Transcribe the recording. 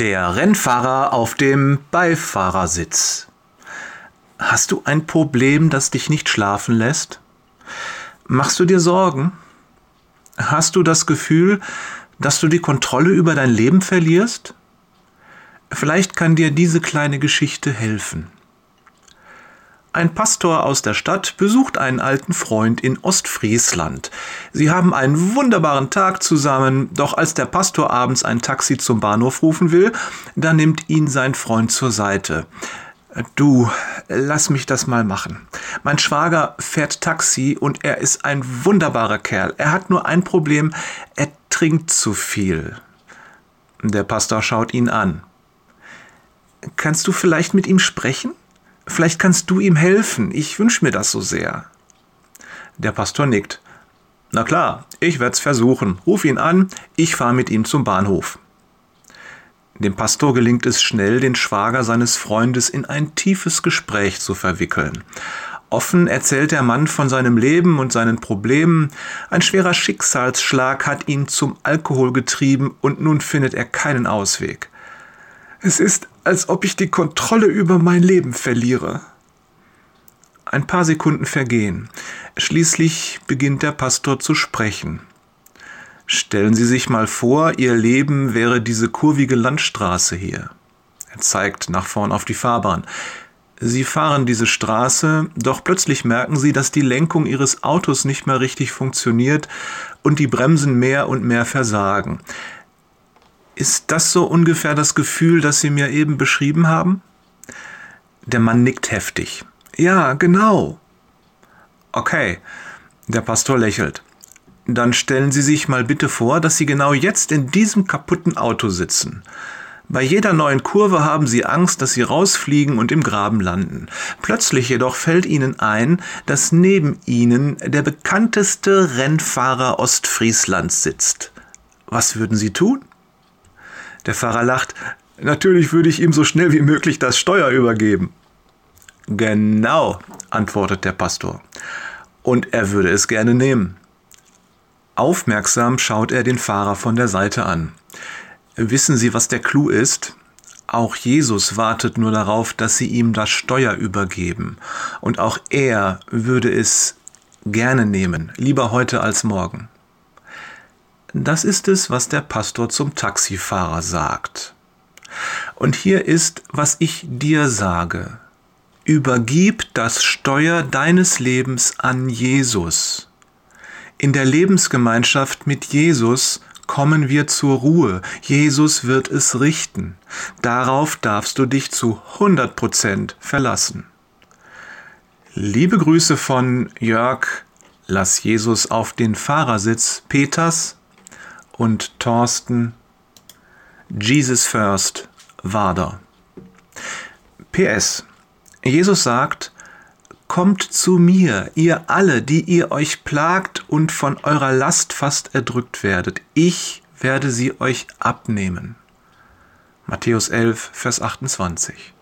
Der Rennfahrer auf dem Beifahrersitz. Hast du ein Problem, das dich nicht schlafen lässt? Machst du dir Sorgen? Hast du das Gefühl, dass du die Kontrolle über dein Leben verlierst? Vielleicht kann dir diese kleine Geschichte helfen. Ein Pastor aus der Stadt besucht einen alten Freund in Ostfriesland. Sie haben einen wunderbaren Tag zusammen, doch als der Pastor abends ein Taxi zum Bahnhof rufen will, da nimmt ihn sein Freund zur Seite. Du, lass mich das mal machen. Mein Schwager fährt Taxi und er ist ein wunderbarer Kerl. Er hat nur ein Problem, er trinkt zu viel. Der Pastor schaut ihn an. Kannst du vielleicht mit ihm sprechen? Vielleicht kannst du ihm helfen. Ich wünsche mir das so sehr. Der Pastor nickt. Na klar, ich werd's versuchen. Ruf ihn an, ich fahre mit ihm zum Bahnhof. Dem Pastor gelingt es schnell, den Schwager seines Freundes in ein tiefes Gespräch zu verwickeln. Offen erzählt der Mann von seinem Leben und seinen Problemen. Ein schwerer Schicksalsschlag hat ihn zum Alkohol getrieben und nun findet er keinen Ausweg. Es ist, als ob ich die Kontrolle über mein Leben verliere. Ein paar Sekunden vergehen. Schließlich beginnt der Pastor zu sprechen. Stellen Sie sich mal vor, Ihr Leben wäre diese kurvige Landstraße hier. Er zeigt nach vorn auf die Fahrbahn. Sie fahren diese Straße, doch plötzlich merken Sie, dass die Lenkung Ihres Autos nicht mehr richtig funktioniert und die Bremsen mehr und mehr versagen. Ist das so ungefähr das Gefühl, das Sie mir eben beschrieben haben? Der Mann nickt heftig. Ja, genau. Okay. Der Pastor lächelt. Dann stellen Sie sich mal bitte vor, dass Sie genau jetzt in diesem kaputten Auto sitzen. Bei jeder neuen Kurve haben Sie Angst, dass Sie rausfliegen und im Graben landen. Plötzlich jedoch fällt Ihnen ein, dass neben Ihnen der bekannteste Rennfahrer Ostfrieslands sitzt. Was würden Sie tun? Der Fahrer lacht. Natürlich würde ich ihm so schnell wie möglich das Steuer übergeben. Genau, antwortet der Pastor. Und er würde es gerne nehmen. Aufmerksam schaut er den Fahrer von der Seite an. Wissen Sie, was der Clou ist? Auch Jesus wartet nur darauf, dass Sie ihm das Steuer übergeben. Und auch er würde es gerne nehmen, lieber heute als morgen. Das ist es, was der Pastor zum Taxifahrer sagt. Und hier ist, was ich dir sage. Übergib das Steuer deines Lebens an Jesus. In der Lebensgemeinschaft mit Jesus kommen wir zur Ruhe. Jesus wird es richten. Darauf darfst du dich zu 100 Prozent verlassen. Liebe Grüße von Jörg, lass Jesus auf den Fahrersitz Peters und Thorsten Jesus First Wader. PS. Jesus sagt, Kommt zu mir, ihr alle, die ihr euch plagt und von eurer Last fast erdrückt werdet. Ich werde sie euch abnehmen. Matthäus 11, Vers 28.